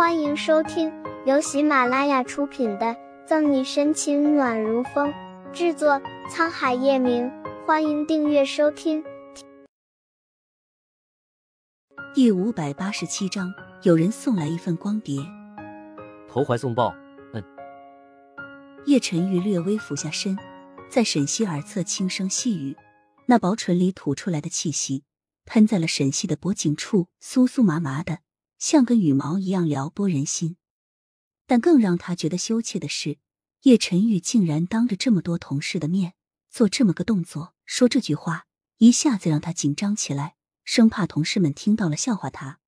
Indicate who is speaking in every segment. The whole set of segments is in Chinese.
Speaker 1: 欢迎收听由喜马拉雅出品的《赠你深情暖如风》，制作沧海夜明。欢迎订阅收听。
Speaker 2: 第五百八十七章，有人送来一份光碟。
Speaker 3: 投怀送抱，嗯。
Speaker 2: 叶晨玉略微俯下身，在沈西耳侧轻声细语，那薄唇里吐出来的气息，喷在了沈西的脖颈处，酥酥麻麻的。像根羽毛一样撩拨人心，但更让他觉得羞怯的是，叶晨玉竟然当着这么多同事的面做这么个动作，说这句话，一下子让他紧张起来，生怕同事们听到了笑话他。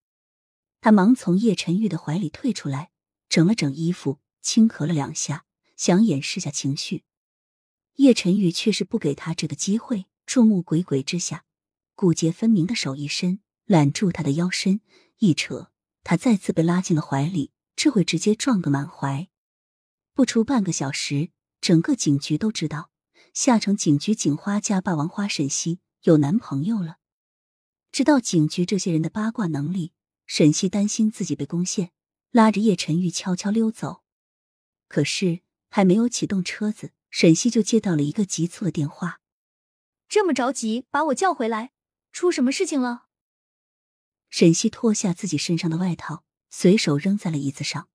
Speaker 2: 他忙从叶晨玉的怀里退出来，整了整衣服，轻咳了两下，想掩饰下情绪。叶晨玉却是不给他这个机会，众目睽睽之下，骨节分明的手一伸，揽住他的腰身，一扯。他再次被拉进了怀里，这回直接撞个满怀。不出半个小时，整个警局都知道下城警局警花加霸王花沈西有男朋友了。知道警局这些人的八卦能力，沈西担心自己被攻陷，拉着叶晨玉悄悄溜走。可是还没有启动车子，沈西就接到了一个急促的电话：“
Speaker 4: 这么着急把我叫回来，出什么事情了？”
Speaker 2: 沈西脱下自己身上的外套，随手扔在了椅子上。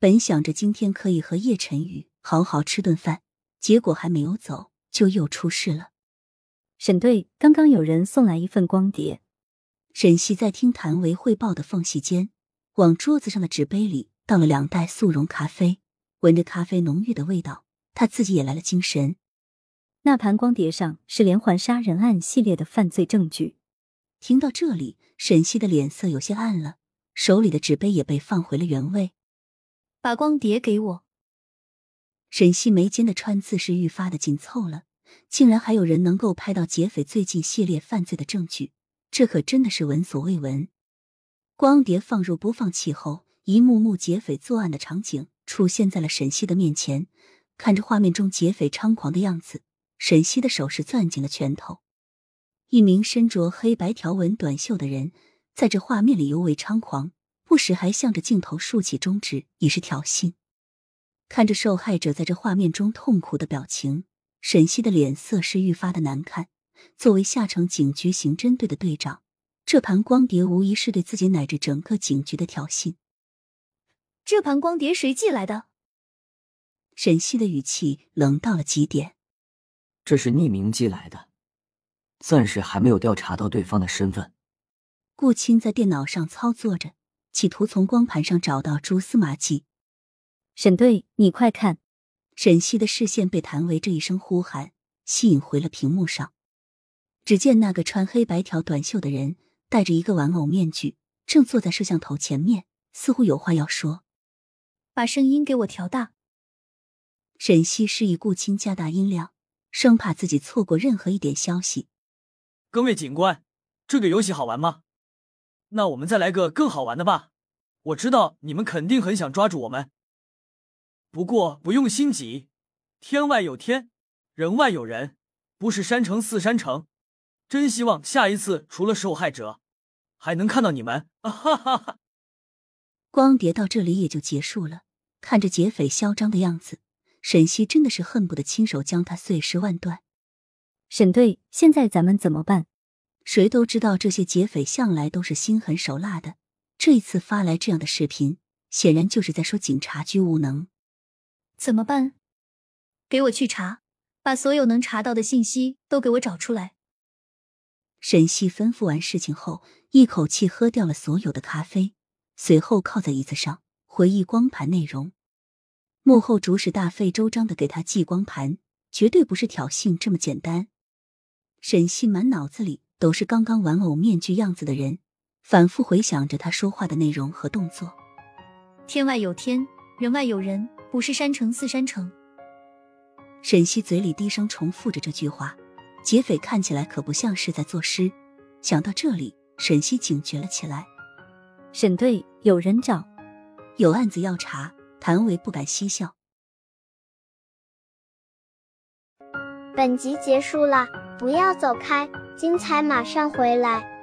Speaker 2: 本想着今天可以和叶晨宇好好吃顿饭，结果还没有走，就又出事了。
Speaker 5: 沈队，刚刚有人送来一份光碟。
Speaker 2: 沈西在听谭维汇报的缝隙间，往桌子上的纸杯里倒了两袋速溶咖啡，闻着咖啡浓郁的味道，他自己也来了精神。
Speaker 5: 那盘光碟上是连环杀人案系列的犯罪证据。
Speaker 2: 听到这里，沈西的脸色有些暗了，手里的纸杯也被放回了原位。
Speaker 4: 把光碟给我。
Speaker 2: 沈西眉间的川字是愈发的紧凑了，竟然还有人能够拍到劫匪最近系列犯罪的证据，这可真的是闻所未闻。光碟放入播放器后，一幕幕劫匪作案的场景出现在了沈西的面前。看着画面中劫匪猖狂的样子，沈西的手是攥紧了拳头。一名身着黑白条纹短袖的人，在这画面里尤为猖狂，不时还向着镜头竖起中指，以示挑衅。看着受害者在这画面中痛苦的表情，沈西的脸色是愈发的难看。作为下城警局刑侦队的队长，这盘光碟无疑是对自己乃至整个警局的挑衅。
Speaker 4: 这盘光碟谁寄来的？
Speaker 2: 沈西的语气冷到了极点。
Speaker 6: 这是匿名寄来的。暂时还没有调查到对方的身份。
Speaker 2: 顾青在电脑上操作着，企图从光盘上找到蛛丝马迹。
Speaker 5: 沈队，你快看！
Speaker 2: 沈西的视线被谭维这一声呼喊吸引回了屏幕上。只见那个穿黑白条短袖的人戴着一个玩偶面具，正坐在摄像头前面，似乎有话要说。
Speaker 4: 把声音给我调大。
Speaker 2: 沈西示意顾青加大音量，生怕自己错过任何一点消息。
Speaker 7: 各位警官，这个游戏好玩吗？那我们再来个更好玩的吧。我知道你们肯定很想抓住我们，不过不用心急，天外有天，人外有人，不是山城似山城。真希望下一次除了受害者，还能看到你们。啊哈哈哈！
Speaker 2: 光碟到这里也就结束了。看着劫匪嚣张的样子，沈西真的是恨不得亲手将他碎尸万段。
Speaker 5: 沈队，现在咱们怎么办？
Speaker 2: 谁都知道这些劫匪向来都是心狠手辣的，这一次发来这样的视频，显然就是在说警察局无能。
Speaker 4: 怎么办？给我去查，把所有能查到的信息都给我找出来。
Speaker 2: 沈西吩咐完事情后，一口气喝掉了所有的咖啡，随后靠在椅子上回忆光盘内容。幕后主使大费周章的给他寄光盘，绝对不是挑衅这么简单。沈西满脑子里都是刚刚玩偶面具样子的人，反复回想着他说话的内容和动作。
Speaker 4: 天外有天，人外有人，不是山城似山城。
Speaker 2: 沈西嘴里低声重复着这句话，劫匪看起来可不像是在作诗。想到这里，沈西警觉了起来。
Speaker 5: 沈队，有人找，
Speaker 2: 有案子要查。谭维不敢嬉笑。
Speaker 1: 本集结束了。不要走开，精彩马上回来。